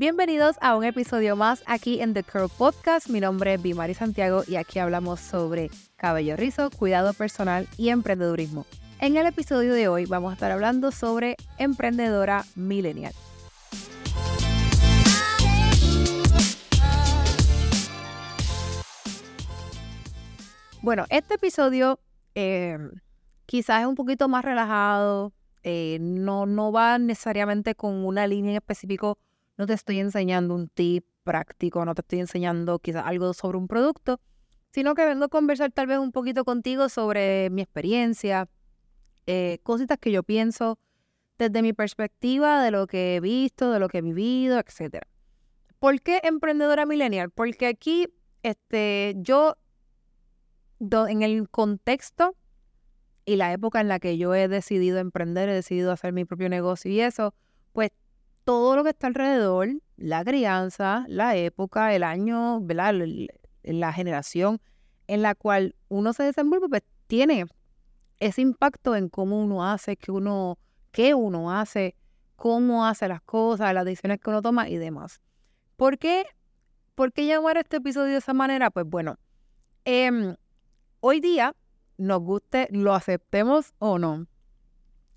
Bienvenidos a un episodio más aquí en The Curl Podcast. Mi nombre es Bimari Santiago y aquí hablamos sobre cabello rizo, cuidado personal y emprendedurismo. En el episodio de hoy vamos a estar hablando sobre emprendedora millennial. Bueno, este episodio eh, quizás es un poquito más relajado, eh, no, no va necesariamente con una línea en específico, no te estoy enseñando un tip práctico, no te estoy enseñando quizás algo sobre un producto, sino que vengo a conversar tal vez un poquito contigo sobre mi experiencia, eh, cositas que yo pienso desde mi perspectiva de lo que he visto, de lo que he vivido, etc. ¿Por qué emprendedora millennial? Porque aquí este, yo, en el contexto y la época en la que yo he decidido emprender, he decidido hacer mi propio negocio y eso, todo lo que está alrededor, la crianza, la época, el año, ¿verdad? la generación en la cual uno se desenvuelve, pues tiene ese impacto en cómo uno hace, qué uno, qué uno hace, cómo hace las cosas, las decisiones que uno toma y demás. ¿Por qué, ¿Por qué llamar este episodio de esa manera? Pues bueno, em, hoy día nos guste, lo aceptemos o no,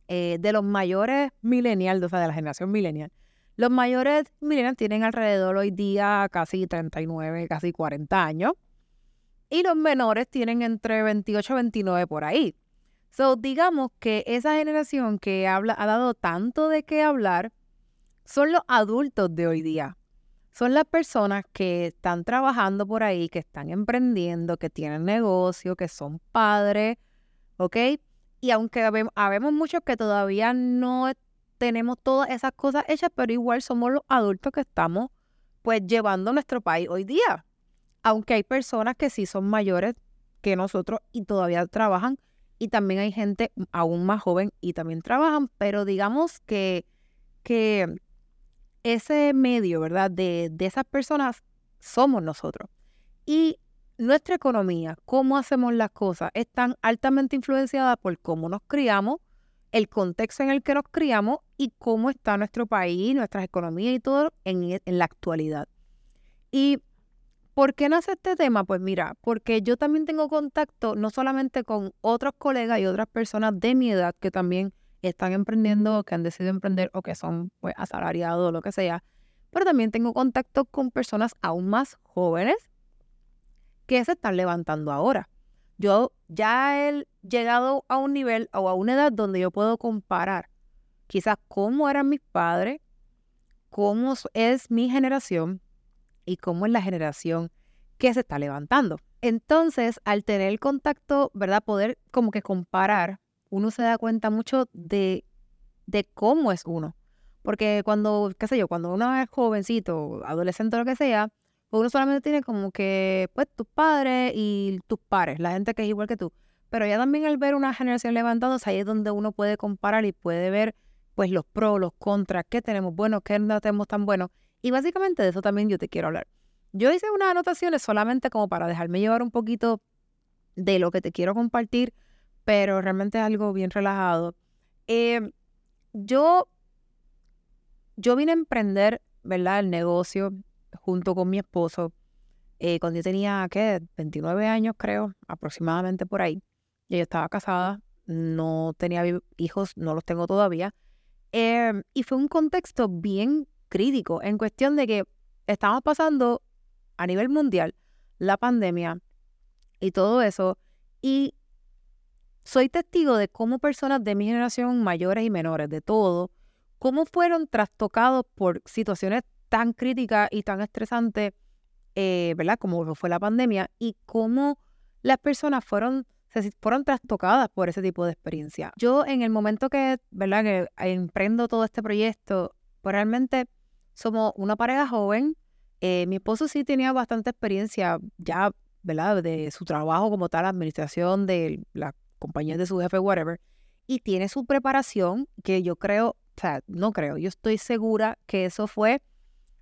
eh, de los mayores millennials, o sea, de la generación millennial, los mayores millennials tienen alrededor hoy día casi 39, casi 40 años. Y los menores tienen entre 28 y 29 por ahí. So, digamos que esa generación que habla, ha dado tanto de qué hablar son los adultos de hoy día. Son las personas que están trabajando por ahí, que están emprendiendo, que tienen negocio, que son padres, ¿ok? Y aunque habemos muchos que todavía no tenemos todas esas cosas hechas, pero igual somos los adultos que estamos pues llevando nuestro país hoy día. Aunque hay personas que sí son mayores que nosotros y todavía trabajan, y también hay gente aún más joven y también trabajan, pero digamos que, que ese medio, ¿verdad? De, de esas personas somos nosotros. Y nuestra economía, cómo hacemos las cosas, están altamente influenciadas por cómo nos criamos, el contexto en el que nos criamos y cómo está nuestro país, nuestras economías y todo en, en la actualidad. ¿Y por qué nace este tema? Pues mira, porque yo también tengo contacto no solamente con otros colegas y otras personas de mi edad que también están emprendiendo, que han decidido emprender o que son pues, asalariados o lo que sea, pero también tengo contacto con personas aún más jóvenes que se están levantando ahora. Yo ya he llegado a un nivel o a una edad donde yo puedo comparar quizás cómo eran mis padres, cómo es mi generación y cómo es la generación que se está levantando. Entonces, al tener el contacto, ¿verdad? Poder como que comparar uno se da cuenta mucho de, de cómo es uno. Porque cuando, qué sé yo, cuando uno es jovencito, adolescente o lo que sea, pues uno solamente tiene como que, pues, tus padres y tus pares, la gente que es igual que tú. Pero ya también al ver una generación levantándose, ahí es donde uno puede comparar y puede ver, pues, los pros, los contras, qué tenemos bueno, qué no tenemos tan bueno. Y básicamente de eso también yo te quiero hablar. Yo hice unas anotaciones solamente como para dejarme llevar un poquito de lo que te quiero compartir pero realmente es algo bien relajado. Em, yo, yo vine a emprender, ¿verdad? El negocio junto con mi esposo eh, cuando yo tenía, ¿qué? 29 años, creo, aproximadamente por ahí. Yo estaba casada, no tenía hijos, no los tengo todavía. Em, y fue un contexto bien crítico en cuestión de que estamos pasando a nivel mundial la pandemia y todo eso. Y soy testigo de cómo personas de mi generación, mayores y menores, de todo, cómo fueron trastocados por situaciones tan críticas y tan estresantes, eh, ¿verdad? Como fue la pandemia, y cómo las personas fueron, se fueron trastocadas por ese tipo de experiencia. Yo en el momento que, ¿verdad? Que emprendo todo este proyecto, pues realmente somos una pareja joven. Eh, mi esposo sí tenía bastante experiencia ya, ¿verdad? De su trabajo como tal, administración de la compañía de su jefe, whatever, y tiene su preparación, que yo creo, o sea, no creo, yo estoy segura que eso fue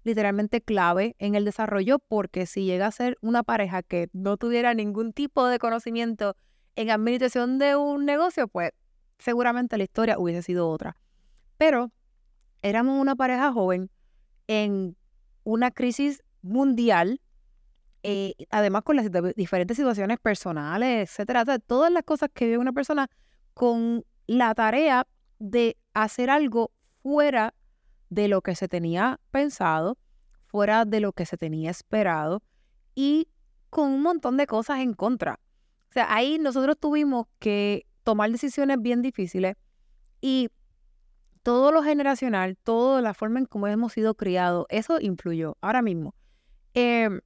literalmente clave en el desarrollo, porque si llega a ser una pareja que no tuviera ningún tipo de conocimiento en administración de un negocio, pues seguramente la historia hubiese sido otra. Pero éramos una pareja joven en una crisis mundial, eh, además con las diferentes situaciones personales, etcétera, todas las cosas que vive una persona con la tarea de hacer algo fuera de lo que se tenía pensado, fuera de lo que se tenía esperado y con un montón de cosas en contra. O sea, ahí nosotros tuvimos que tomar decisiones bien difíciles y todo lo generacional, toda la forma en cómo hemos sido criados, eso influyó. Ahora mismo, em,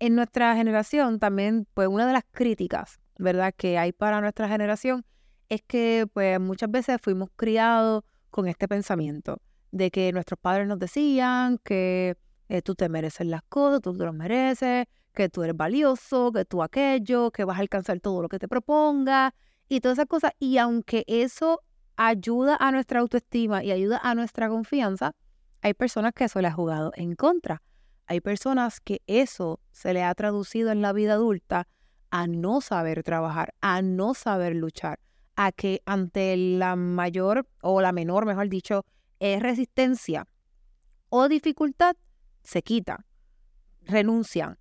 en nuestra generación también, pues una de las críticas, ¿verdad?, que hay para nuestra generación es que pues muchas veces fuimos criados con este pensamiento de que nuestros padres nos decían que eh, tú te mereces las cosas, tú te lo mereces, que tú eres valioso, que tú aquello, que vas a alcanzar todo lo que te proponga y todas esas cosas. Y aunque eso ayuda a nuestra autoestima y ayuda a nuestra confianza, hay personas que eso le ha jugado en contra. Hay personas que eso se le ha traducido en la vida adulta a no saber trabajar, a no saber luchar, a que ante la mayor o la menor, mejor dicho, es resistencia o dificultad, se quita, renuncian,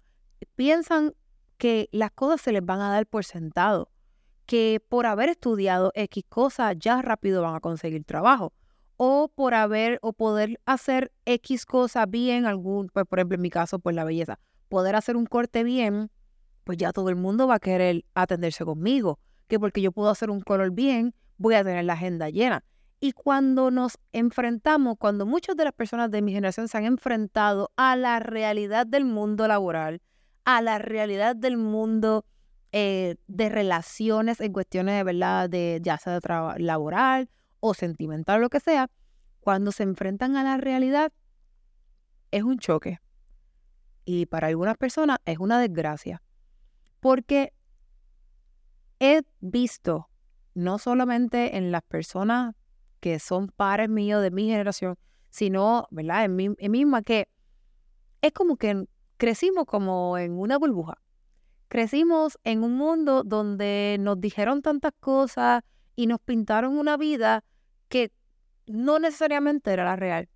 piensan que las cosas se les van a dar por sentado, que por haber estudiado X cosas ya rápido van a conseguir trabajo, o por haber o poder hacer X cosas bien, algún, pues por ejemplo en mi caso, pues la belleza, poder hacer un corte bien, pues ya todo el mundo va a querer atenderse conmigo, que porque yo puedo hacer un color bien, voy a tener la agenda llena. Y cuando nos enfrentamos, cuando muchas de las personas de mi generación se han enfrentado a la realidad del mundo laboral, a la realidad del mundo eh, de relaciones en cuestiones de verdad, de ya sea laboral o sentimental, lo que sea, cuando se enfrentan a la realidad, es un choque. Y para algunas personas es una desgracia. Porque he visto, no solamente en las personas que son pares míos de mi generación, sino, ¿verdad? En mí, misma, que es como que crecimos como en una burbuja. Crecimos en un mundo donde nos dijeron tantas cosas y nos pintaron una vida que no necesariamente era la real.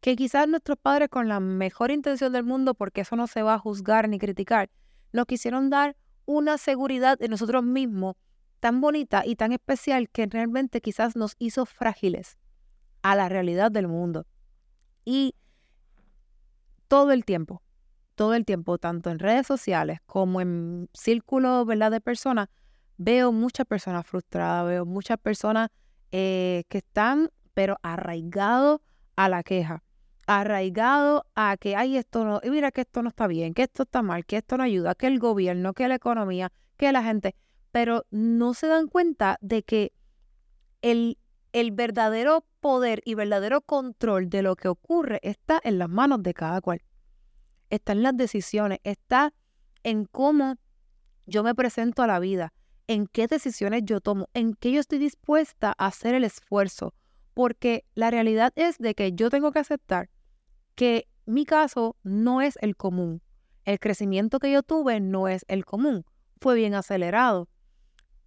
Que quizás nuestros padres con la mejor intención del mundo, porque eso no se va a juzgar ni criticar, nos quisieron dar una seguridad de nosotros mismos tan bonita y tan especial que realmente quizás nos hizo frágiles a la realidad del mundo. Y todo el tiempo, todo el tiempo, tanto en redes sociales como en círculos de personas, veo muchas personas frustradas, veo muchas personas eh, que están, pero arraigados a la queja, arraigados a que, ay, esto no, mira que esto no está bien, que esto está mal, que esto no ayuda, que el gobierno, que la economía, que la gente pero no se dan cuenta de que el, el verdadero poder y verdadero control de lo que ocurre está en las manos de cada cual. Está en las decisiones, está en cómo yo me presento a la vida, en qué decisiones yo tomo, en qué yo estoy dispuesta a hacer el esfuerzo, porque la realidad es de que yo tengo que aceptar que mi caso no es el común. El crecimiento que yo tuve no es el común. Fue bien acelerado.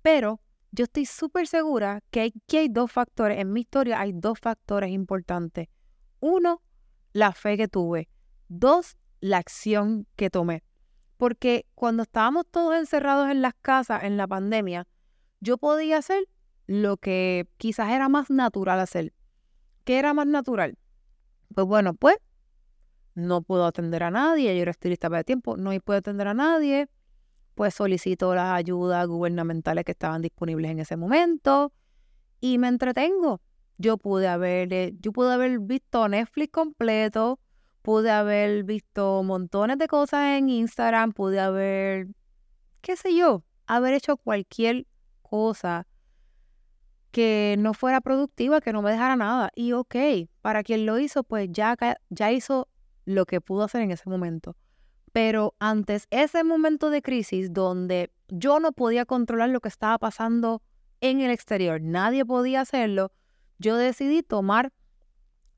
Pero yo estoy súper segura que hay, que hay dos factores, en mi historia hay dos factores importantes. Uno, la fe que tuve. Dos, la acción que tomé. Porque cuando estábamos todos encerrados en las casas en la pandemia, yo podía hacer lo que quizás era más natural hacer. ¿Qué era más natural? Pues bueno, pues no puedo atender a nadie, yo era estilista para tiempo, no puedo atender a nadie, pues solicito las ayudas gubernamentales que estaban disponibles en ese momento y me entretengo. Yo pude haber, eh, yo pude haber visto Netflix completo, pude haber visto montones de cosas en Instagram, pude haber, qué sé yo, haber hecho cualquier cosa que no fuera productiva, que no me dejara nada. Y ok, para quien lo hizo, pues ya, ya hizo lo que pudo hacer en ese momento. Pero antes ese momento de crisis donde yo no podía controlar lo que estaba pasando en el exterior, nadie podía hacerlo, yo decidí tomar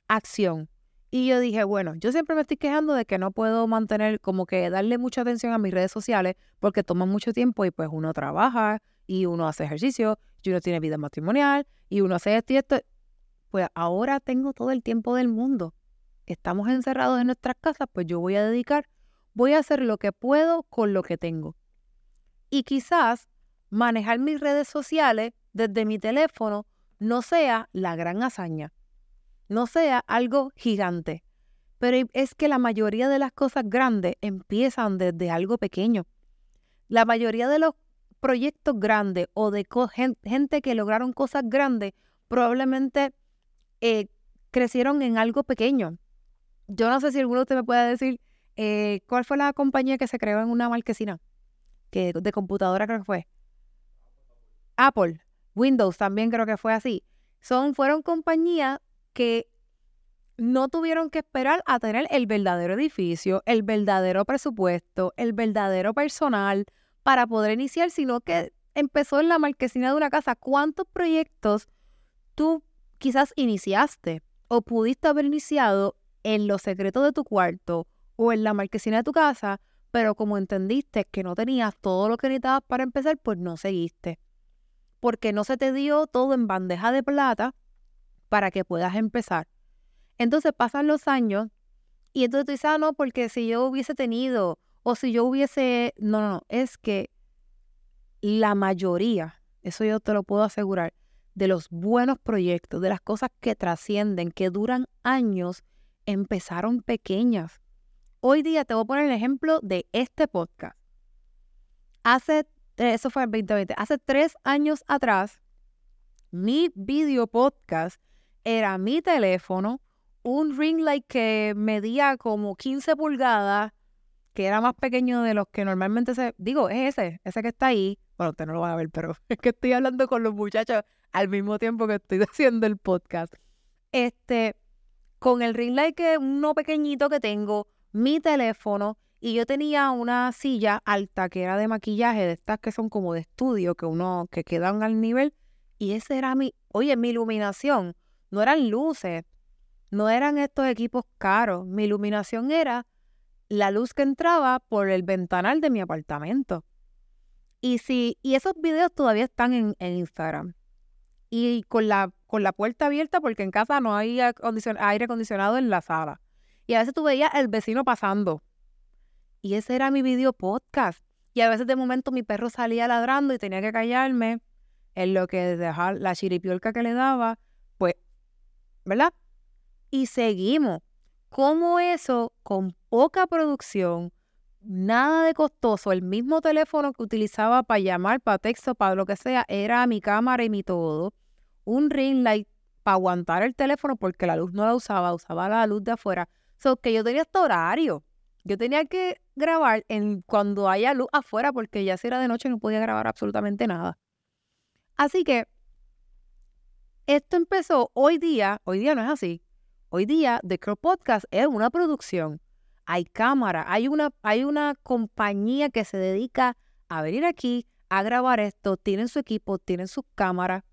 acción. Y yo dije, bueno, yo siempre me estoy quejando de que no puedo mantener como que darle mucha atención a mis redes sociales porque toman mucho tiempo y pues uno trabaja y uno hace ejercicio y uno tiene vida matrimonial y uno hace esto y esto. Pues ahora tengo todo el tiempo del mundo estamos encerrados en nuestras casas, pues yo voy a dedicar, voy a hacer lo que puedo con lo que tengo. Y quizás manejar mis redes sociales desde mi teléfono no sea la gran hazaña, no sea algo gigante, pero es que la mayoría de las cosas grandes empiezan desde algo pequeño. La mayoría de los proyectos grandes o de gente que lograron cosas grandes probablemente eh, crecieron en algo pequeño. Yo no sé si alguno de ustedes me puede decir eh, cuál fue la compañía que se creó en una marquesina que, de computadora, creo que fue. Apple, Windows también creo que fue así. Son, fueron compañías que no tuvieron que esperar a tener el verdadero edificio, el verdadero presupuesto, el verdadero personal para poder iniciar, sino que empezó en la marquesina de una casa. ¿Cuántos proyectos tú quizás iniciaste o pudiste haber iniciado en los secretos de tu cuarto o en la marquesina de tu casa, pero como entendiste que no tenías todo lo que necesitabas para empezar, pues no seguiste. Porque no se te dio todo en bandeja de plata para que puedas empezar. Entonces pasan los años y entonces tú dices, ah, no, porque si yo hubiese tenido o si yo hubiese, no, no, no, es que la mayoría, eso yo te lo puedo asegurar, de los buenos proyectos, de las cosas que trascienden, que duran años, empezaron pequeñas. Hoy día te voy a poner el ejemplo de este podcast. Hace, eso fue en 2020, hace tres años atrás, mi video podcast era mi teléfono, un ring light que medía como 15 pulgadas, que era más pequeño de los que normalmente se... Digo, es ese, ese que está ahí. Bueno, usted no lo va a ver, pero es que estoy hablando con los muchachos al mismo tiempo que estoy haciendo el podcast. Este, con el ring light que uno pequeñito que tengo, mi teléfono, y yo tenía una silla alta que era de maquillaje, de estas que son como de estudio, que uno, que quedan al nivel, y ese era mi, oye, mi iluminación. No eran luces, no eran estos equipos caros. Mi iluminación era la luz que entraba por el ventanal de mi apartamento. Y si, y esos videos todavía están en, Instagram. Y con la, con la puerta abierta, porque en casa no hay aire acondicionado en la sala. Y a veces tú veías el vecino pasando. Y ese era mi video podcast. Y a veces de momento mi perro salía ladrando y tenía que callarme en lo que dejar la chiripiolca que le daba. Pues, ¿verdad? Y seguimos. ¿Cómo eso, con poca producción, nada de costoso, el mismo teléfono que utilizaba para llamar, para texto, para lo que sea, era mi cámara y mi todo, un ring light para aguantar el teléfono porque la luz no la usaba, usaba la luz de afuera. So que yo tenía este horario. Yo tenía que grabar en cuando haya luz afuera porque ya si era de noche no podía grabar absolutamente nada. Así que esto empezó hoy día, hoy día no es así, Hoy día, The Crow Podcast es una producción. Hay cámara, hay una, hay una compañía que se dedica a venir aquí, a grabar esto, tienen su equipo, tienen sus cámaras.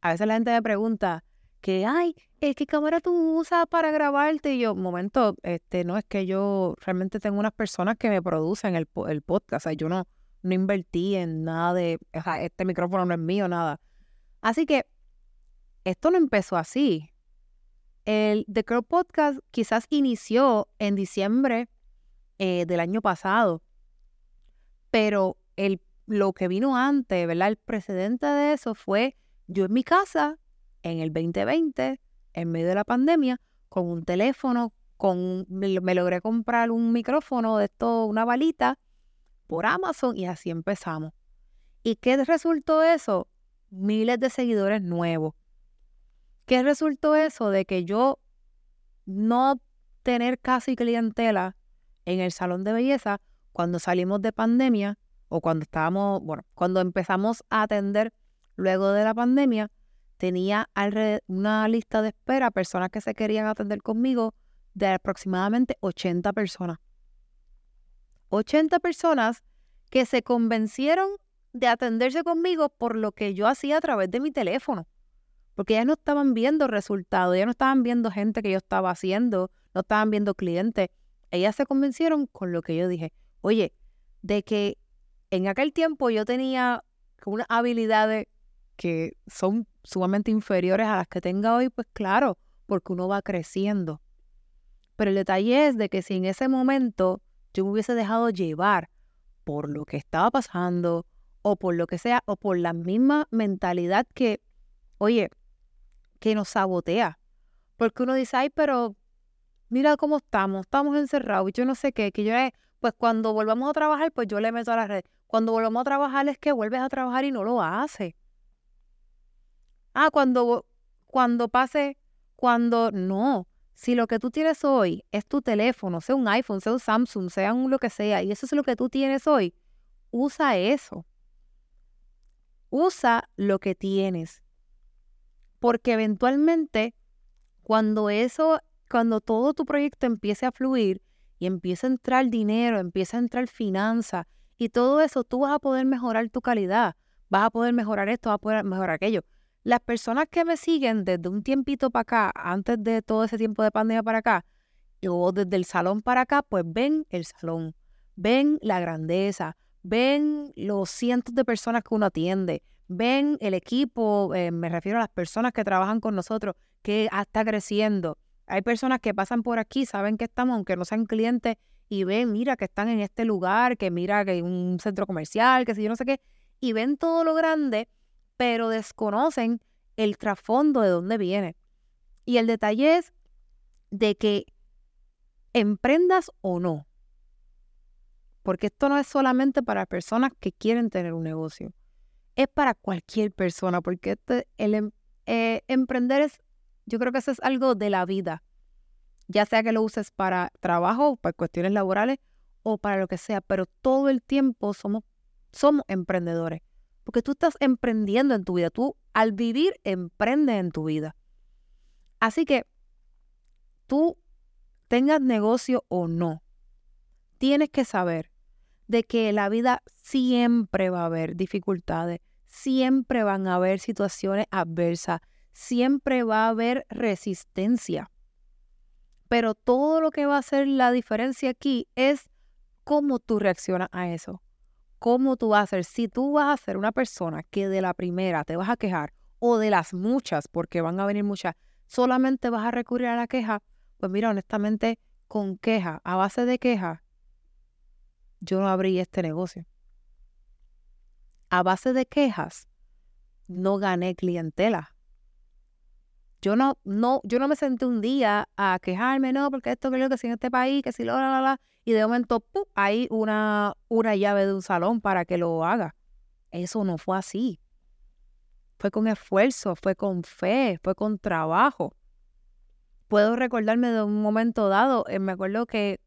A veces la gente me pregunta, que, ay, ¿qué cámara tú usas para grabarte? Y yo, momento, este, no es que yo realmente tengo unas personas que me producen el, el podcast. O sea, yo no, no invertí en nada de, o sea, este micrófono no es mío, nada. Así que esto no empezó así. El The Crow Podcast quizás inició en diciembre eh, del año pasado, pero el, lo que vino antes, ¿verdad? El precedente de eso fue yo en mi casa en el 2020, en medio de la pandemia, con un teléfono, con me, logré comprar un micrófono de esto, una balita, por Amazon y así empezamos. ¿Y qué resultó eso? Miles de seguidores nuevos ¿Qué resultó eso? De que yo no tener casi clientela en el salón de belleza cuando salimos de pandemia o cuando estábamos, bueno, cuando empezamos a atender luego de la pandemia, tenía una lista de espera, personas que se querían atender conmigo, de aproximadamente 80 personas. 80 personas que se convencieron de atenderse conmigo por lo que yo hacía a través de mi teléfono porque ya no estaban viendo resultados, ya no estaban viendo gente que yo estaba haciendo, no estaban viendo clientes. Ellas se convencieron con lo que yo dije. Oye, de que en aquel tiempo yo tenía unas habilidades que son sumamente inferiores a las que tenga hoy, pues claro, porque uno va creciendo. Pero el detalle es de que si en ese momento yo me hubiese dejado llevar por lo que estaba pasando o por lo que sea, o por la misma mentalidad que, oye, que nos sabotea. Porque uno dice, ay, pero mira cómo estamos, estamos encerrados y yo no sé qué, que yo, pues cuando volvamos a trabajar, pues yo le meto a la red. Cuando volvamos a trabajar es que vuelves a trabajar y no lo hace. Ah, cuando, cuando pase, cuando no. Si lo que tú tienes hoy es tu teléfono, sea un iPhone, sea un Samsung, sea un lo que sea, y eso es lo que tú tienes hoy, usa eso. Usa lo que tienes. Porque eventualmente, cuando eso, cuando todo tu proyecto empiece a fluir y empieza a entrar dinero, empieza a entrar finanza y todo eso, tú vas a poder mejorar tu calidad, vas a poder mejorar esto, vas a poder mejorar aquello. Las personas que me siguen desde un tiempito para acá, antes de todo ese tiempo de pandemia para acá, o desde el salón para acá, pues ven el salón, ven la grandeza, ven los cientos de personas que uno atiende, ven el equipo, eh, me refiero a las personas que trabajan con nosotros, que está creciendo. Hay personas que pasan por aquí, saben que estamos, aunque no sean clientes, y ven, mira, que están en este lugar, que mira que hay un centro comercial, que si yo no sé qué, y ven todo lo grande pero desconocen el trasfondo de dónde viene. Y el detalle es de que emprendas o no, porque esto no es solamente para personas que quieren tener un negocio, es para cualquier persona, porque este, el em, eh, emprender es, yo creo que eso es algo de la vida, ya sea que lo uses para trabajo, para cuestiones laborales o para lo que sea, pero todo el tiempo somos, somos emprendedores. Porque tú estás emprendiendo en tu vida. Tú al vivir emprendes en tu vida. Así que tú tengas negocio o no, tienes que saber de que la vida siempre va a haber dificultades, siempre van a haber situaciones adversas, siempre va a haber resistencia. Pero todo lo que va a hacer la diferencia aquí es cómo tú reaccionas a eso cómo tú vas a ser. Si tú vas a ser una persona que de la primera te vas a quejar o de las muchas, porque van a venir muchas, solamente vas a recurrir a la queja, pues mira, honestamente, con queja, a base de queja, yo no abrí este negocio. A base de quejas, no gané clientela. Yo no, no, yo no me senté un día a quejarme, no, porque esto que yo que si en este país, que si lo, la, la, la, y de momento, ¡pum! hay una, una llave de un salón para que lo haga. Eso no fue así. Fue con esfuerzo, fue con fe, fue con trabajo. Puedo recordarme de un momento dado, eh, me acuerdo que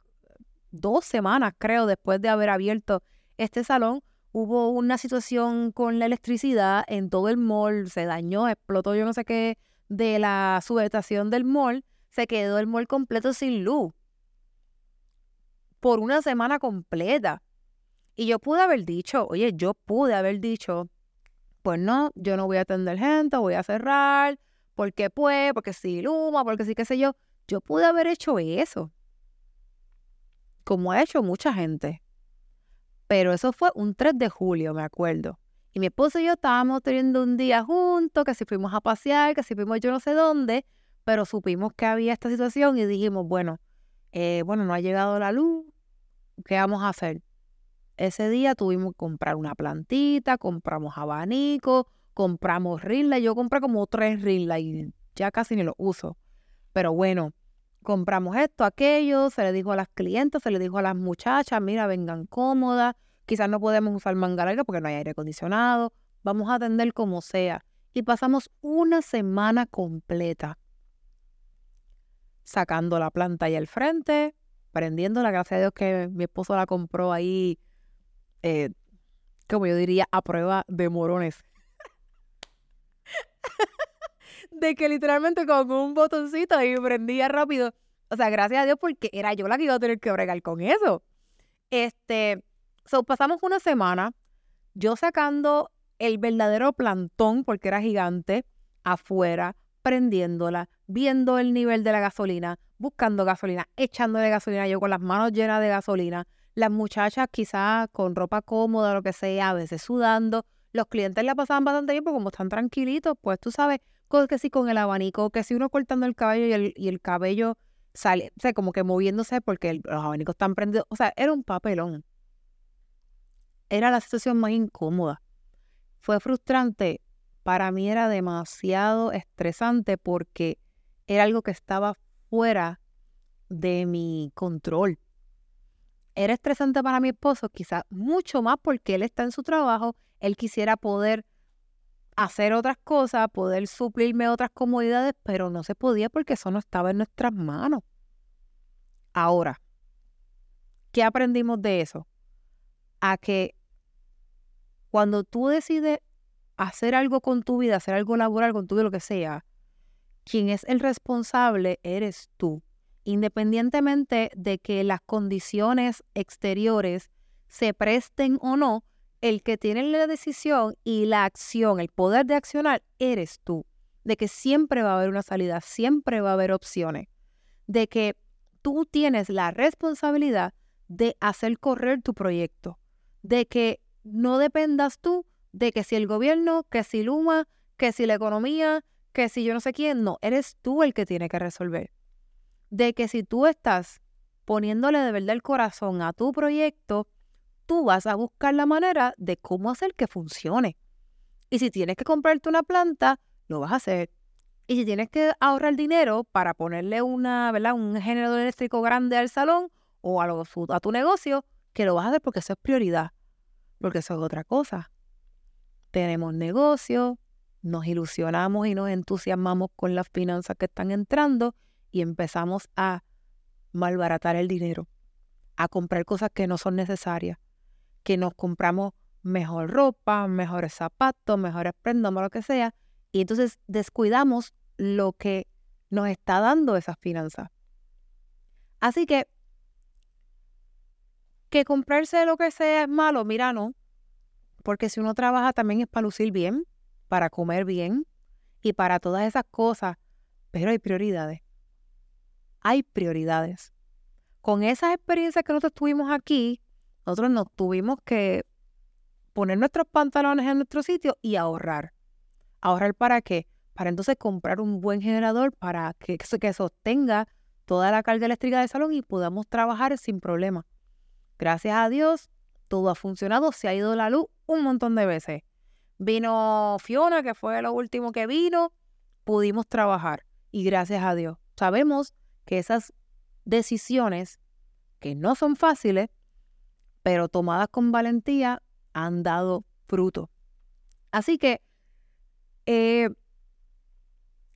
dos semanas, creo, después de haber abierto este salón, hubo una situación con la electricidad en todo el mall, se dañó, explotó yo no sé qué de la subestación del mall, se quedó el mall completo sin luz por una semana completa. Y yo pude haber dicho, oye, yo pude haber dicho, pues no, yo no voy a atender gente, voy a cerrar, porque pues, porque si luma, porque sí, qué sé yo. Yo pude haber hecho eso, como ha hecho mucha gente. Pero eso fue un 3 de julio, me acuerdo. Y mi esposo y yo estábamos teniendo un día juntos, que si fuimos a pasear, que si fuimos yo no sé dónde, pero supimos que había esta situación y dijimos, bueno, eh, bueno, no ha llegado la luz, ¿qué vamos a hacer? Ese día tuvimos que comprar una plantita, compramos abanico, compramos rilla. Yo compré como tres rillas y ya casi ni lo uso. Pero bueno, compramos esto, aquello, se le dijo a las clientes, se le dijo a las muchachas, mira, vengan cómodas, quizás no podemos usar manga larga porque no hay aire acondicionado, vamos a atender como sea. Y pasamos una semana completa sacando la planta ahí al frente, prendiéndola, gracias a Dios que mi esposo la compró ahí, eh, como yo diría, a prueba de morones. de que literalmente con un botoncito ahí prendía rápido. O sea, gracias a Dios porque era yo la que iba a tener que bregar con eso. Este, so, pasamos una semana yo sacando el verdadero plantón, porque era gigante, afuera, prendiéndola, viendo el nivel de la gasolina, buscando gasolina, echándole gasolina, yo con las manos llenas de gasolina, las muchachas quizás con ropa cómoda, lo que sea, a veces sudando, los clientes la pasaban bastante bien porque como están tranquilitos, pues tú sabes, que si con el abanico, que si uno cortando el cabello y el, y el cabello sale, o sea, como que moviéndose porque los abanicos están prendidos. O sea, era un papelón. Era la situación más incómoda. Fue frustrante. Para mí era demasiado estresante porque era algo que estaba fuera de mi control. Era estresante para mi esposo, quizás mucho más porque él está en su trabajo, él quisiera poder hacer otras cosas, poder suplirme otras comodidades, pero no se podía porque eso no estaba en nuestras manos. Ahora, ¿qué aprendimos de eso? A que cuando tú decides hacer algo con tu vida, hacer algo laboral con tu vida, lo que sea, quien es el responsable eres tú independientemente de que las condiciones exteriores se presten o no, el que tiene la decisión y la acción, el poder de accionar, eres tú. De que siempre va a haber una salida, siempre va a haber opciones. De que tú tienes la responsabilidad de hacer correr tu proyecto. De que no dependas tú de que si el gobierno, que si Luma, que si la economía, que si yo no sé quién, no, eres tú el que tiene que resolver de que si tú estás poniéndole de verdad el corazón a tu proyecto, tú vas a buscar la manera de cómo hacer que funcione. Y si tienes que comprarte una planta, lo vas a hacer. Y si tienes que ahorrar dinero para ponerle una, ¿verdad? un generador eléctrico grande al salón o a, a tu negocio, que lo vas a hacer porque eso es prioridad. Porque eso es otra cosa. Tenemos negocio, nos ilusionamos y nos entusiasmamos con las finanzas que están entrando y empezamos a malbaratar el dinero, a comprar cosas que no son necesarias, que nos compramos mejor ropa, mejores zapatos, mejores prendas, lo que sea, y entonces descuidamos lo que nos está dando esas finanzas. Así que, que comprarse lo que sea es malo, mira, no, porque si uno trabaja también es para lucir bien, para comer bien y para todas esas cosas, pero hay prioridades hay prioridades. Con esas experiencias que nosotros tuvimos aquí, nosotros nos tuvimos que poner nuestros pantalones en nuestro sitio y ahorrar. ¿Ahorrar para qué? Para entonces comprar un buen generador para que, sostenga toda la carga eléctrica del salón y podamos trabajar sin problema. Gracias a Dios, todo ha funcionado, se ha ido la luz un montón de veces. Vino Fiona, que fue lo último que vino, pudimos trabajar y gracias a Dios. Sabemos que esas decisiones, que no son fáciles, pero tomadas con valentía, han dado fruto. Así que, eh,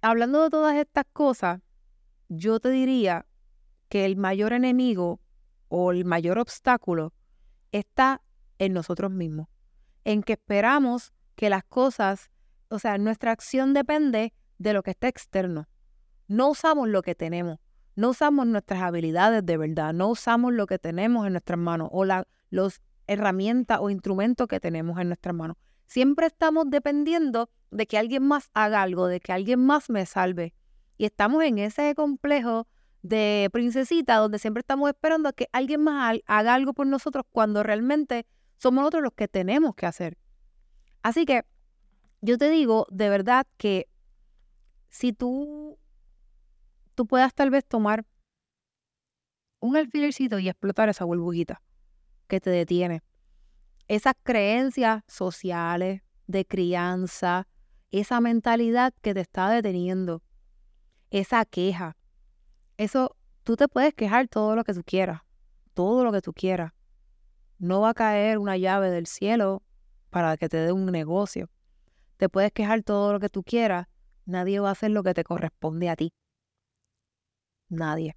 hablando de todas estas cosas, yo te diría que el mayor enemigo o el mayor obstáculo está en nosotros mismos, en que esperamos que las cosas, o sea, nuestra acción depende de lo que está externo. No usamos lo que tenemos. No usamos nuestras habilidades de verdad, no usamos lo que tenemos en nuestras manos o las herramientas o instrumentos que tenemos en nuestras manos. Siempre estamos dependiendo de que alguien más haga algo, de que alguien más me salve. Y estamos en ese complejo de princesita donde siempre estamos esperando a que alguien más haga algo por nosotros cuando realmente somos nosotros los que tenemos que hacer. Así que yo te digo de verdad que si tú tú puedas tal vez tomar un alfilercito y explotar esa burbujita que te detiene. Esas creencias sociales de crianza, esa mentalidad que te está deteniendo, esa queja. Eso, tú te puedes quejar todo lo que tú quieras, todo lo que tú quieras. No va a caer una llave del cielo para que te dé un negocio. Te puedes quejar todo lo que tú quieras, nadie va a hacer lo que te corresponde a ti. Nadie.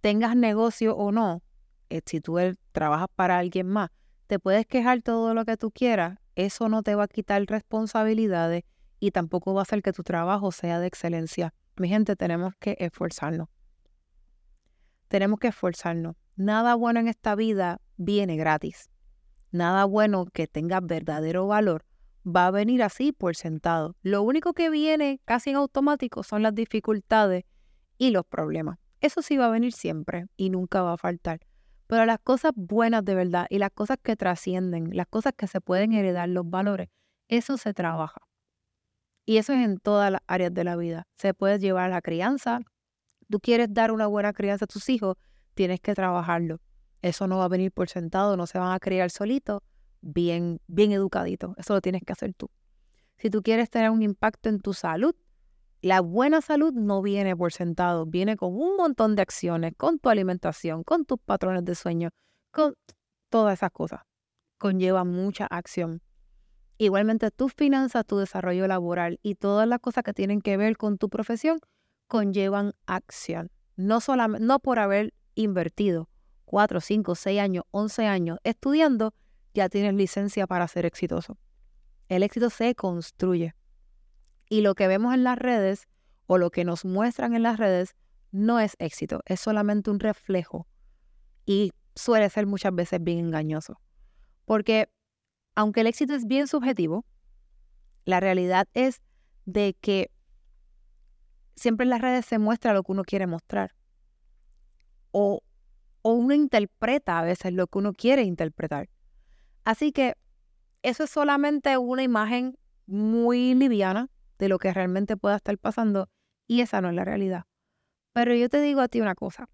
Tengas negocio o no, eh, si tú trabajas para alguien más, te puedes quejar todo lo que tú quieras, eso no te va a quitar responsabilidades y tampoco va a hacer que tu trabajo sea de excelencia. Mi gente, tenemos que esforzarnos. Tenemos que esforzarnos. Nada bueno en esta vida viene gratis. Nada bueno que tenga verdadero valor va a venir así por sentado. Lo único que viene casi en automático son las dificultades y los problemas. Eso sí va a venir siempre y nunca va a faltar. Pero las cosas buenas de verdad y las cosas que trascienden, las cosas que se pueden heredar, los valores, eso se trabaja. Y eso es en todas las áreas de la vida. Se puede llevar a la crianza, Tú quieres dar una buena crianza a tus hijos, tienes que trabajarlo. Eso no va a venir por sentado, no se van a criar solitos, bien, bien educaditos. Eso lo tienes que hacer tú. Si tú quieres tener un impacto en tu salud, la buena salud no viene por sentado, viene con un montón de acciones, con tu alimentación, con tus patrones de sueño, con todas esas cosas. Conlleva mucha acción. Igualmente tus finanzas, tu desarrollo laboral y todas las cosas que tienen que ver con tu profesión conllevan acción. No, solamente, no por haber invertido 4, 5, 6 años, 11 años estudiando, ya tienes licencia para ser exitoso. El éxito se construye. Y lo que vemos en las redes o lo que nos muestran en las redes no es éxito, es solamente un reflejo. Y suele ser muchas veces bien engañoso. Porque aunque el éxito es bien subjetivo, la realidad es de que siempre en las redes se muestra lo que uno quiere mostrar. O, uno interpreta a veces lo que uno quiere interpretar. Así que eso es solamente una imagen muy liviana de lo que realmente pueda estar pasando y esa no es la realidad. Pero yo te digo a ti una cosa.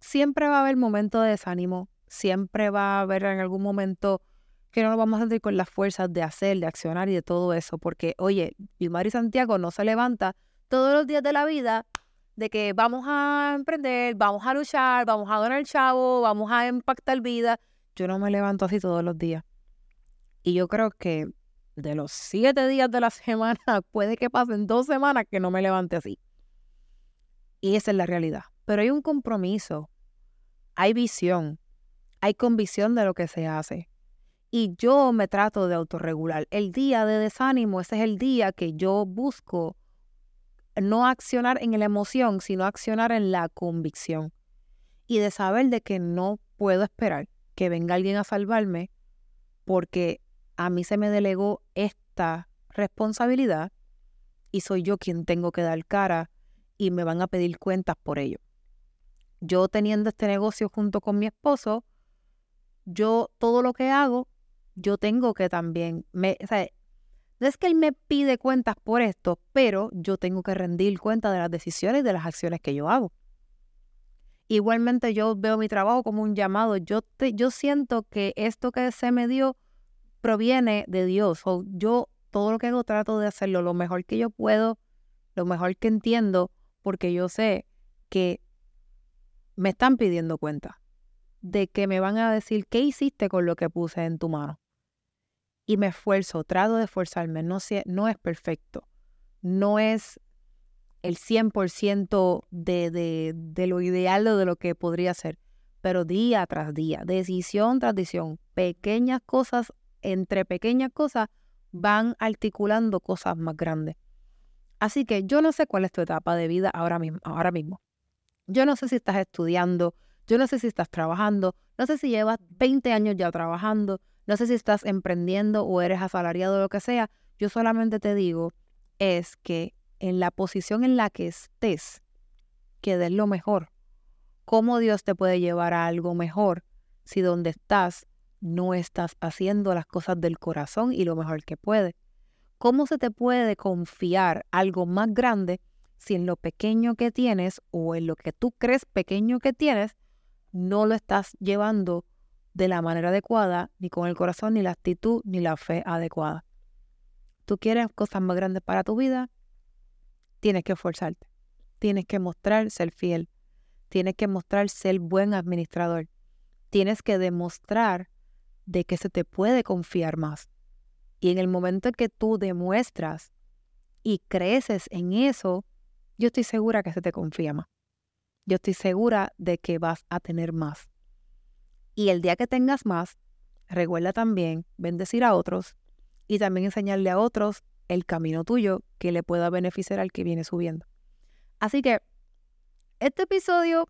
Siempre va a haber momentos de desánimo, siempre va a haber en algún momento que no nos vamos a sentir con las fuerzas de hacer, de accionar y de todo eso, porque oye, Vilmar y Santiago no se levanta todos los días de la vida de que vamos a emprender, vamos a luchar, vamos a donar chavo, vamos a impactar vida. Yo no me levanto así todos los días. Y yo creo que de los siete días de la semana, puede que pasen dos semanas que no me levante así. Y esa es la realidad. Pero hay un compromiso, hay visión, hay convicción de lo que se hace. Y yo me trato de autorregular. El día de desánimo, ese es el día que yo busco no accionar en la emoción, sino accionar en la convicción. Y de saber de que no puedo esperar que venga alguien a salvarme porque a mí se me delegó esta responsabilidad y soy yo quien tengo que dar cara y me van a pedir cuentas por ello. Yo teniendo este negocio junto con mi esposo, yo todo lo que hago, yo tengo que también, me, o sea, no es que él me pide cuentas por esto, pero yo tengo que rendir cuenta de las decisiones y de las acciones que yo hago. Igualmente yo veo mi trabajo como un llamado. Yo, yo siento que esto que se me dio proviene de Dios. O yo todo lo que hago trato de hacerlo lo mejor que yo puedo, lo mejor que entiendo, porque yo sé que me están pidiendo cuenta de que me van a decir qué hiciste con lo que puse en tu mano. Y me esfuerzo, trato de esforzarme, no, no es perfecto, no es el 100% de, de, de lo ideal o de lo que podría ser, pero día tras día, decisión tras decisión, pequeñas cosas entre pequeñas cosas van articulando cosas más grandes. Así que yo no sé cuál es tu etapa de vida ahora mismo. Ahora mismo. Yo no sé si estás estudiando, yo no sé si estás trabajando, no sé si llevas 20 años ya trabajando, no sé si estás emprendiendo o eres asalariado o lo que sea. Yo solamente te digo es que en la posición en la que estés, que des lo mejor. ¿Cómo Dios te puede llevar a algo mejor si donde estás no estás haciendo las cosas del corazón y lo mejor que puedes. ¿Cómo se te puede confiar algo más grande si en lo pequeño que tienes o en lo que tú crees pequeño que tienes, no lo estás llevando de la manera adecuada, ni con el corazón, ni la actitud, ni la fe adecuada? Tú quieres cosas más grandes para tu vida, tienes que esforzarte, tienes que mostrar ser fiel, tienes que mostrar ser buen administrador, tienes que demostrar de que se te puede confiar más. Y en el momento en que tú demuestras y creces en eso, yo estoy segura que se te confía más. Yo estoy segura de que vas a tener más. Y el día que tengas más, recuerda también bendecir a otros y también enseñarle a otros el camino tuyo que le pueda beneficiar al que viene subiendo. Así que este episodio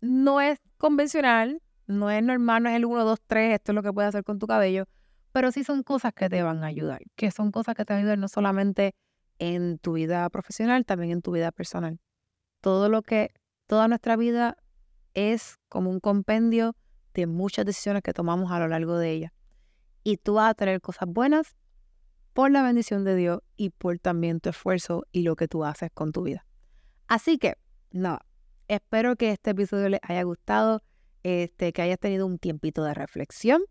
no es convencional, no es normal, no es el 1, 2, 3, esto es lo que puedes hacer con tu cabello, pero sí son cosas que te van a ayudar, que son cosas que te ayudan no solamente en tu vida profesional, también en tu vida personal. Todo lo que, toda nuestra vida es como un compendio de muchas decisiones que tomamos a lo largo de ella. Y tú vas a tener cosas buenas por la bendición de Dios y por también tu esfuerzo y lo que tú haces con tu vida. Así que, nada, espero que este episodio les haya gustado, este, que hayas tenido un tiempito de reflexión.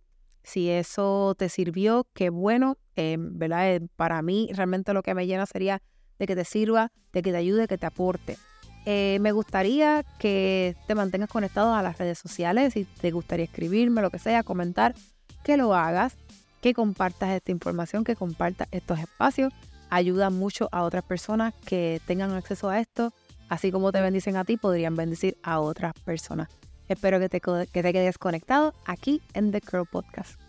Si eso te sirvió, qué bueno, em, ¿verdad? Eh, para mí realmente lo que me llena sería de que te sirva, de que te ayude, que te aporte. Eh, me gustaría que te mantengas conectado a las redes sociales, si te gustaría escribirme, lo que sea, comentar, que lo hagas, que compartas esta información, que compartas estos espacios. Ayuda mucho a otras personas que tengan acceso a esto, así como te bendicen a ti, podrían bendecir a otras personas. Espero que te, que te quedes conectado aquí en The Curl Podcast.